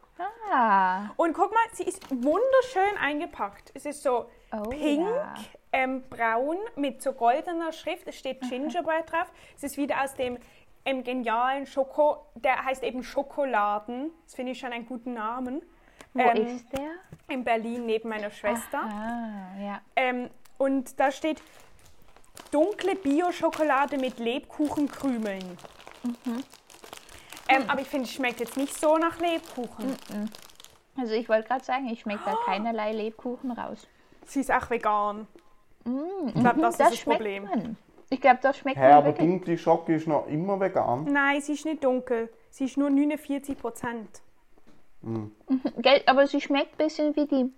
Ah. Und guck mal, sie ist wunderschön eingepackt. Es ist so Oh, pink, ja. ähm, braun mit so goldener Schrift. Es steht [LAUGHS] Gingerbread drauf. Es ist wieder aus dem ähm, genialen Schoko, der heißt eben Schokoladen. Das finde ich schon einen guten Namen. Wo Ähm, ist der? In Berlin neben meiner Schwester. Ah, ja. Ähm, und da steht dunkle Bio-Schokolade mit Lebkuchenkrümeln. Ähm, aber ich finde, es schmeckt jetzt nicht so nach Lebkuchen. Also ich wollte gerade sagen, ich schmecke da keinerlei Lebkuchen raus. sie ist auch vegan. Mm, Ich glaube, das, ist das schmeckt Problem. Man. Ich glaube, das schmeckt man aber wirklich. dunkle Schocke ist noch immer vegan. Nein, sie ist nicht dunkel. Sie ist nur 49 Prozent. Gell, aber sie schmeckt ein bisschen wie die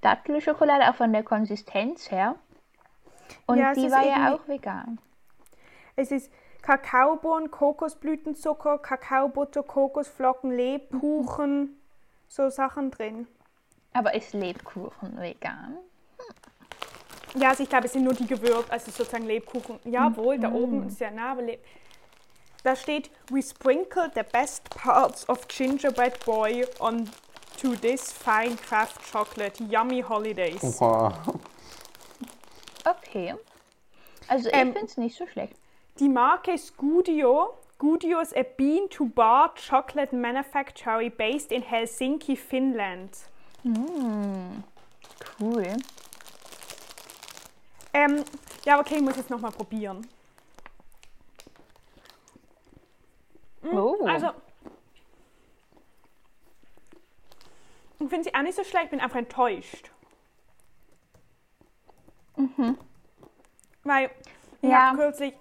Dattelschokolade, auch von der Konsistenz her. Und Ja, es die ist war ja irgendwie- auch vegan. Es ist Kakaobohnen, Kokosblütenzucker, Kakaobutter, Kokosflocken, Lebkuchen, so Sachen drin. Aber ist Lebkuchen vegan? Ja, also ich glaube, es sind nur die Gewürze, also sozusagen Lebkuchen. Jawohl, da oben ist ja nah, aber da steht, we sprinkle the best parts of gingerbread boy on to this fine craft chocolate. Yummy holidays. Oha. Okay. Also ich Ähm, finde es nicht so schlecht. Die Marke ist Gudio. Gudio is a bean-to-bar chocolate manufacturer based in Helsinki, Finland. Cool. Ähm, ja, okay, ich muss jetzt nochmal probieren. Oh. Also, ich finde sie auch nicht so schlecht, ich bin einfach enttäuscht. Weil ich Ja. habe kürzlich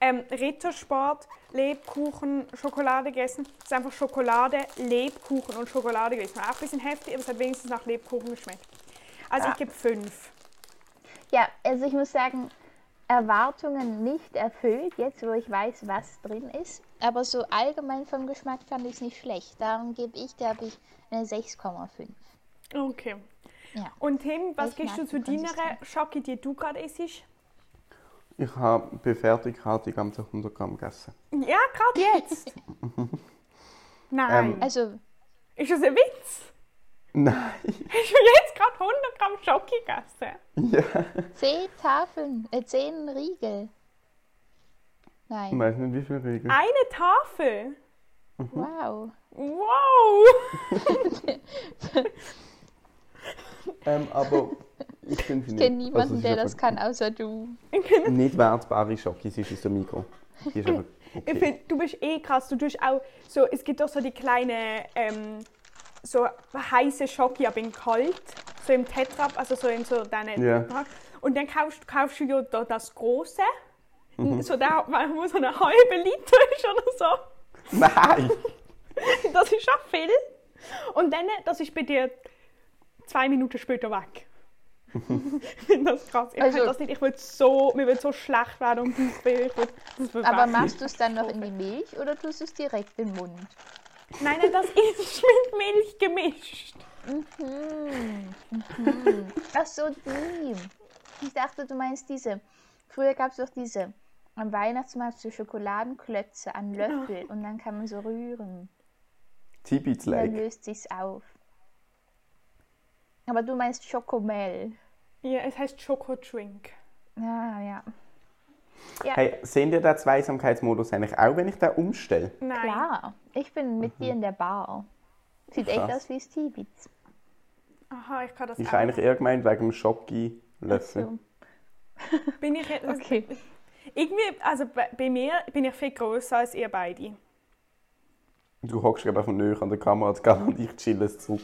ähm, Rittersport, Lebkuchen, Schokolade gegessen. Es ist einfach Schokolade, Lebkuchen und Schokolade gewesen. War auch ein bisschen heftig, aber es hat wenigstens nach Lebkuchen geschmeckt. Also Ja. ich gebe fünf. Ja, also ich muss sagen, Erwartungen nicht erfüllt, jetzt wo ich weiß, was drin ist. Aber so allgemein vom Geschmack fand ich es nicht schlecht. Darum gebe ich, glaube ich, eine 6,5. Okay. Ja. Und Tim, was Ich gibst mag du zu deiner. Schocke, die du gerade isst? Ich habe bei Fertigkeit die ganzen 100 Gramm gegessen. Ja, gerade jetzt. [LAUGHS] Nein. Ähm, Also, ist das ein Witz? Nein. [LAUGHS] Hast du jetzt gerade 100 Gramm Schoki gegessen? Ja. 10 Tafeln, äh, 10 Riegel. Ich Nein, weiß nicht, wie viele Regeln. Eine Tafel? wow. Wow! [LAUGHS] Ähm, aber ich finde Ich kenne niemanden, also, der das kann, außer du. [LAUGHS] Nicht wertbare Schocke, sie ist aus dem Mikro. Die ist einfach Ich okay. finde, du bist eh krass. Du tust auch so, es gibt auch so die kleine, ähm, so heiße Schoki, aber in kalt. So im Tetra, also so in so deine. Ja. Und dann kaufst, kaufst du ja da das große. Mhm. So da, wo so eine halbe Liter ist oder so. Nein! [LAUGHS] Das ist schon viel. Und dann, das ist bei dir zwei Minuten später weg. ich [LAUGHS] finde das krass. Ich Also- das nicht. Ich würde so, mir würde so schlecht werden will das will Aber machst du es dann noch in die Milch oder tust du es direkt in den Mund? Nein, nein, das ist [LAUGHS] mit Milch gemischt. Ach so, die. Ich dachte, du meinst diese. Früher gab es doch diese am Weihnachtsmarkt so Schokoladenklötze an Löffel und dann kann man so rühren. Dann Tibitzleik. löst sich's auf. Aber du meinst Schokomel. Ja, es heißt Schokodrink. Ah, ja. Hey, sehen ihr den Zweisamkeitsmodus eigentlich auch, wenn ich den umstelle? Nein. Klar. Ich bin mit dir in der Bar. Sieht echt Krass. aus wie Stibitz. Aha, ich kann das Ich auch. habe eigentlich eher gemeint wegen dem Schocki-Löffel. So. Bin ich jetzt, Okay. irgendwie, also bei, mir bin ich viel größer als ihr beide. Du hockst gerade von näher an der Kamera dran und ich chille zurück,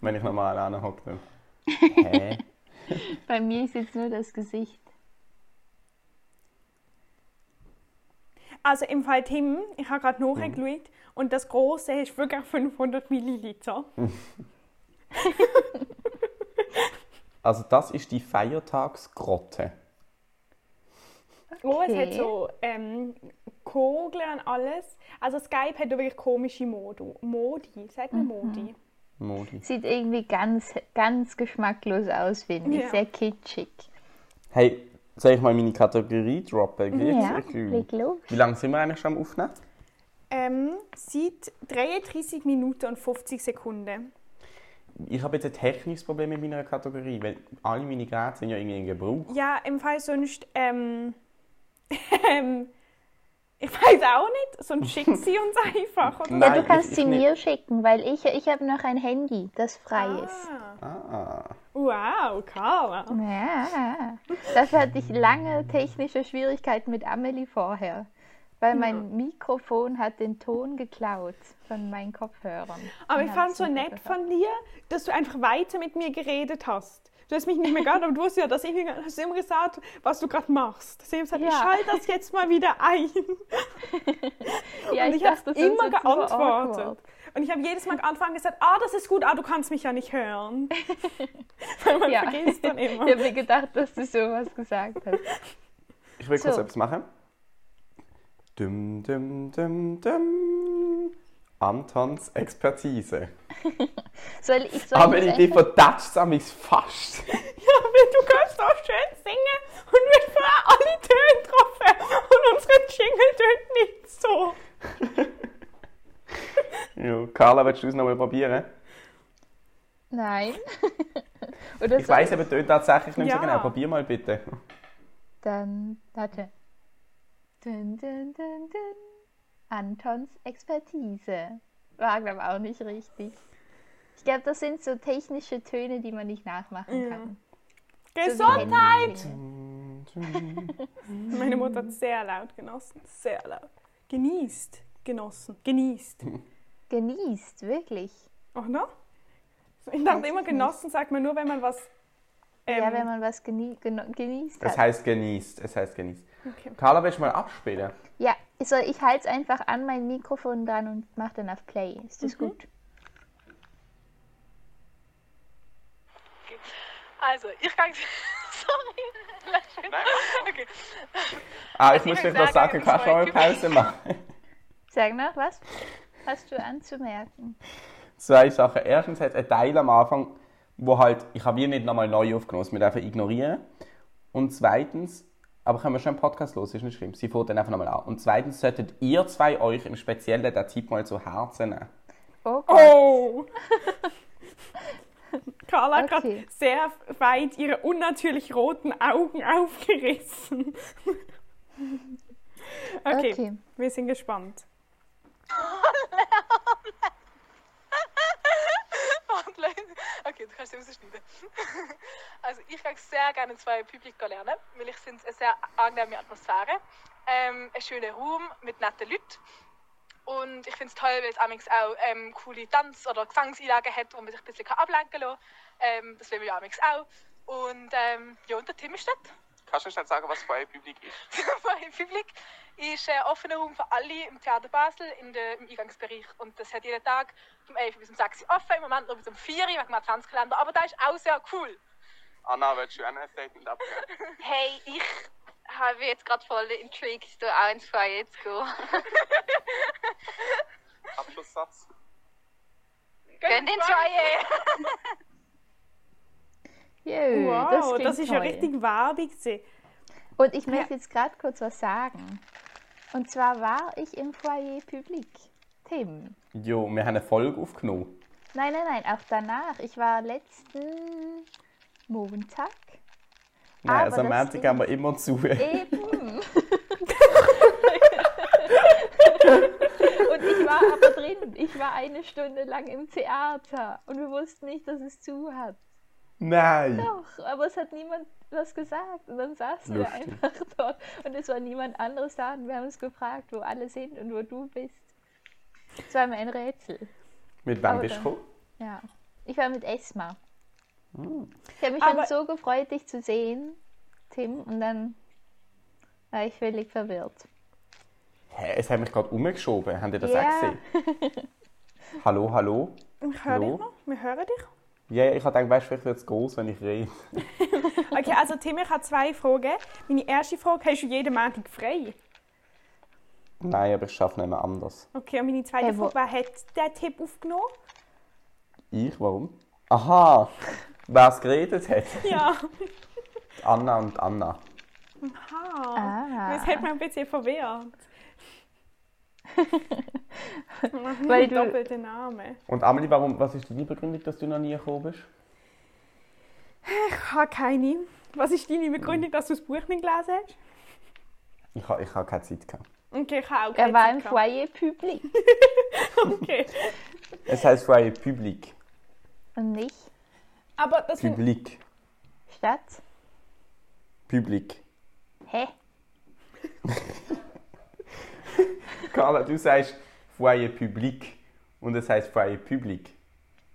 wenn ich normal anhocke. [LAUGHS] Hä? Bei mir ist jetzt nur das Gesicht. Also im Fall Tim, ich habe gerade nachgeschaut und das große ist wirklich 500 Milliliter. [LAUGHS] Also das ist die Feiertagsgrotte. Oh, es hat so ähm, Kugeln und alles. Also Skype hat da wirklich komische Modu. Modi, sagt man Modi? Modi. Sieht irgendwie ganz, ganz geschmacklos aus, finde ich. Ja. Sehr kitschig. Hey, soll ich mal meine Kategorie droppen? Geht's? Ja, leg los. Wie lange sind wir eigentlich schon am Aufnehmen? Ähm, seit 33 Minuten und 50 Sekunden. Ich habe jetzt ein technisches Problem mit meiner Kategorie, weil alle meine Geräte sind ja irgendwie in Gebrauch. Ja, im Fall sonst, ähm, [LAUGHS] ähm, ich weiß auch nicht, sonst schickt [LAUGHS] sie uns einfach. Oder? Nein, Ja, du ich- kannst ich sie nehm- mir schicken, weil ich, ich habe noch ein Handy, das frei ist. Ah, Ah. wow, Carla. Ja, dafür hatte ich lange technische Schwierigkeiten mit Amelie vorher, weil mein Mikrofon hat den Ton geklaut von meinen Kopfhörern. Aber ich fand es so nicht nett gehört. von dir, dass du einfach weiter mit mir geredet hast. Du hast mich nicht mehr gehört, aber du hast ja das irgendwie, hast immer gesagt, was du gerade machst. Deswegen habe ich gesagt, Ja. ich schalte das jetzt mal wieder ein. [LAUGHS] Ja, und ich ich habe immer geantwortet. Und ich habe jedes Mal und gesagt, ah, das ist gut, ah, du kannst mich ja nicht hören. [LAUGHS] Weil man Ja. vergisst dann [LAUGHS] immer. Ich habe mir gedacht, dass du sowas gesagt hast. Ich will kurz So. etwas machen. Dum, dum, dum, dum. Antons Expertise. [LAUGHS] Soll ich, soll Aber ich die einfach, verdatscht es fast. [LAUGHS] Ja, weil du kannst auch schön singen und wir vorher alle Töne getroffen und unsere Jingle tönt nicht so. [LAUGHS] Ja, Carla, willst du es nochmal probieren? Nein. Ich weiss eben, tönt tatsächlich nicht Ja. so genau. Probier mal bitte. Dann, warte. Dun, dun, dun, dun. Antons Expertise. War, glaube ich, auch nicht richtig. Ich glaube, das sind so technische Töne, die man nicht nachmachen Ja. kann. So Gesundheit! [LAUGHS] Handyklingel. Meine Mutter hat sehr laut genossen. Sehr laut. Genießt. Genossen. Genießt. Genießt, wirklich. Oder? Ich dachte immer, genossen sagt man nur, wenn man was. Ähm, ja, wenn man was genie genießt Es hat. heißt genießt. Es heißt genießt. okay. Carla, willst du mal abspielen? Ja, ich, soll, ich halte es einfach an mein Mikrofon dran und mache dann auf Play. Ist das gut? Also, ich kann. [LAUGHS] Sorry. Okay. Ah, ich Also, muss würd noch sagen, sagen, kannst du mal Pause machen? Sag noch, was hast du anzumerken? Zwei Sachen. Erstens hat es einen Teil am Anfang, wo halt, ich habe hier nicht nochmal neu aufgenommen, es mit einfach ignorieren. Und zweitens, aber können wir schon einen Podcast los, ist nicht schlimm. Sie fährt dann einfach nochmal an. Und zweitens solltet ihr zwei euch im Speziellen den Tipp mal zu Herzen nehmen. Oh, Gott. Oh! [LAUGHS] Carla hat gerade Okay. sehr weit ihre unnatürlich roten Augen [LAUGHS] aufgerissen. [LAUGHS] okay, Okay. wir sind gespannt. Und Leute- Okay, du kannst es rausschneiden. [LAUGHS] Also ich mag sehr gerne zwei Publik lernen, weil ich finde es eine sehr angenehme Atmosphäre. Ähm, ein schöner Raum mit netten Leuten. Und ich finde es toll, weil es auch ähm, coole Tanz- oder Gesangseinlagen hat, wo man sich ein bisschen ablenken kann. Ähm, das will man ja auch. Und ähm, ja, und der Tim ist dort. Kannst du schnell sagen, was Freie Publik ist? [LAUGHS] Freie Publik ist ein offener Raum für alle im Theater Basel in der, im Eingangsbereich. Und das hat jeden Tag vom 11 bis um 6 Uhr offen, im Moment noch bis um 4 Uhr wegen dem Adventskalender. Aber das ist auch sehr cool. Anna, willst du auch ein Statement abgeben? [LAUGHS] Hey, ich habe jetzt gerade voll intrigued, da auch ins Freie zu gehen. Abschlusssatz. Gönnt ins Freie! [LAUGHS] Jö, Wow, das, das, ist ja toll. richtig Werbung. Und ich möchte jetzt gerade kurz was sagen. Und zwar war ich im Foyer Publik. Tim. Jo, wir haben eine Folge aufgenommen. Nein, nein, nein, auch danach. Ich war letzten Montag. Nein, Aber also am Montag haben wir immer zu. Eben. [LAUGHS] Und ich war aber drin. Ich war eine Stunde lang im Theater und wir wussten nicht, dass es zu hat. Nein! Doch, aber es hat niemand was gesagt. Und dann saßen wir Lustig. einfach [LAUGHS] dort und es war niemand anderes da und wir haben uns gefragt, wo alle sind und wo du bist. Es war mir ein Rätsel. Mit wem Aber bist du? Ja. Ich war mit Esma. Hm. Ich habe mich Aber- dann so gefreut, dich zu sehen, Tim, und dann war ich völlig verwirrt. Hä, es hat mich gerade umgeschoben. Habt ihr das Ja. auch gesehen? [LAUGHS] hallo, hallo? Ich höre Hallo? dich noch. Wir hören dich. Ja, ja, ich habe gedacht, weißt vielleicht wird es groß, wenn ich rede. [LAUGHS] Okay, also Tim, ich habe zwei Fragen. Meine erste Frage, hast du jeden Montag frei? Nein, aber ich schaffe nicht mehr anders. Okay, und meine zweite Hey, wo- Frage, wer hat den Tipp aufgenommen? Ich, warum? Aha! Wer es geredet hat? [LAUGHS] Ja. Anna und Anna. Aha. Ah. Das hat mich ein bisschen verwirrt. Weil [LAUGHS] du- Doppelte Name. Und Amelie, warum, was ist deine Begründung, dass du noch nie gekommen bist? Ich habe keine. Was ist deine Begründung, dass du das Buch nicht gelesen hast? Ich habe ich ha keine Zeit gehabt. Okay, ich habe auch Er keine war Zeit im. Foyer Publik [LAUGHS] Okay. Es heißt freie Publik. und nicht Aber das. Publik. Stadt. Publik. Hä? [LAUGHS] [LAUGHS] Carla, du sagst Foyer Publik und es heißt Foyer Publik.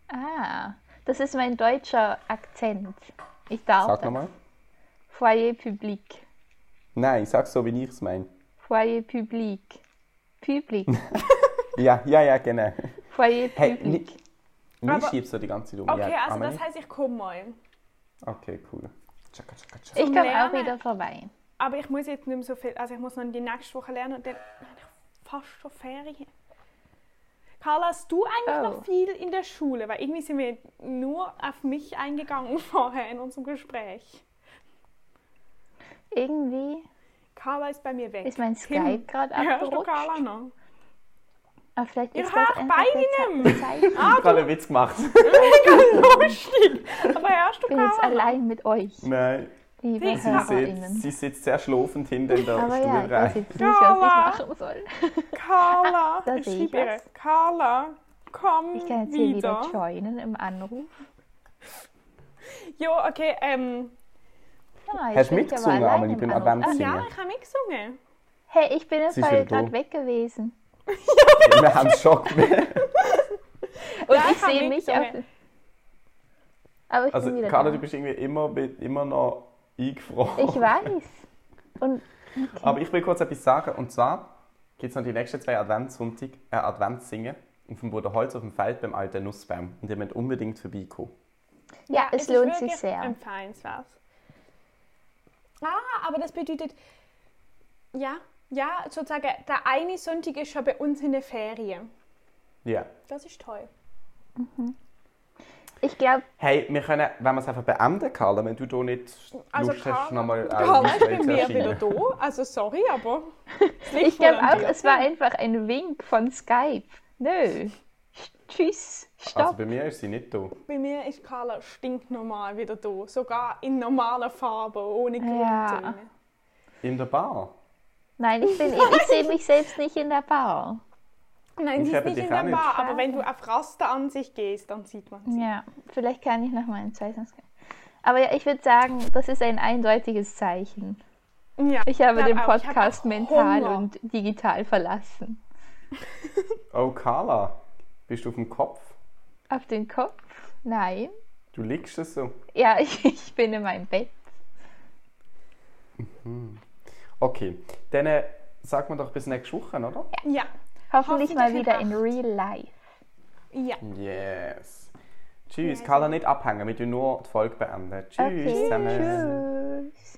Ah, das ist mein deutscher Akzent. Ich darf Sag nochmal. Foyer Public. Nein, sag so, wie ich es meine. Foyer Public. Public. [LAUGHS] Ja, ja, ja, genau. Foyer Hey, Public. Aber- schiebst du die ganze Zeit um? Okay, ja, also Amelie? das heißt, ich komme mal. Okay, cool. Tschakka, tschakka, tschakka. Ich komme auch wieder vorbei. Aber ich muss jetzt nicht mehr so viel, also ich muss noch die nächste Woche lernen und dann fast schon Ferien. Carla, hast du eigentlich Oh. noch viel in der Schule? Weil irgendwie sind wir nur auf mich eingegangen [LAUGHS] vorher in unserem Gespräch. Irgendwie Carla ist bei mir weg. ist mein Skype gerade Hörst du abgerutscht. Carla noch? Aber vielleicht Ich ist hör das. Ze- Zeichen. Ich habe gerade einen Witz gemacht. [LAUGHS] Lustig! Aber hörst du Ich bin jetzt Carla? allein mit euch, Nein, liebe Sie sitzt, sie sitzt sehr schlafend hinter in der Aber ja, ich weiß Stuhlreihe. jetzt nicht, was ich Carla. machen soll. [LAUGHS] Carla! Da ich sehe ich schreibe ihr. was. Carla, komm Ich kann jetzt hier wieder. wieder joinen im Anruf. Jo, okay, ähm. Ja, jetzt Hast du bin ich aber mitgesungen, im beim Anruf. Advent Ah, Ja, Singen. ich habe mitgesungen. Hey, ich bin wieder gerade weg gewesen. Wir haben es schon [LAUGHS] gemerkt. Und Ja, ich ich sehe mich auf... mitgesungen. Aber ich Also, bin wieder Carla, da. du bist irgendwie immer, immer noch eingefroren. Ich weiß. Und Aber ich will kurz etwas sagen. Und zwar gibt es noch die nächsten zwei Adventssonntag, äh, Adventssingen auf dem Bruder Holz auf dem Feld beim alten Nussbaum. Und ihr müsst unbedingt vorbeikommen. ja, es ist lohnt sich sehr. Empfehlenswert. Ah, aber das bedeutet, ja, ja, sozusagen, der eine Sonntag ist schon bei uns in der Ferien. Ja. Das ist toll. Ich glaube, Hey, wir können, wenn wir es einfach beenden, Carla, wenn du da nicht Also Lust hast, Carla- nochmal Carla ist bei visuell zu mir wieder da. Also sorry, aber. [LAUGHS] ich glaube auch, dir. es war einfach ein Wink von Skype. Nö. Tschüss. Stopp. Also bei mir ist sie nicht da. Bei mir ist Carla stinknormal wieder da. Sogar in normaler Farbe, ohne Ja. Grundtöne. In der Bar. Nein, ich, bin, ich sehe mich selbst nicht in der Bar. Nein, sie ist nicht in der auch nicht. Bar, aber wenn du auf Rasteransicht gehst, dann sieht man sie. Ja, vielleicht kann ich noch mal ein zweites. Aber ja, ich würde sagen, das ist ein eindeutiges Zeichen. Ja, Ich habe den hab Podcast auch mental Hunger. und digital verlassen. [LAUGHS] Oh, Carla, bist du auf dem Kopf? Auf den Kopf? Nein. Du liegst es so. Ja, [LAUGHS] ich, ich bin in meinem Bett. Okay, dann äh, sagen wir doch bis nächste Woche, oder? Ja, Hoffentlich mal wieder in in real life. ja. Yes. Tschüss, Carla, nicht abhängen, wir tun nur die Folge beenden. Tschüss Okay, zusammen. tschüss.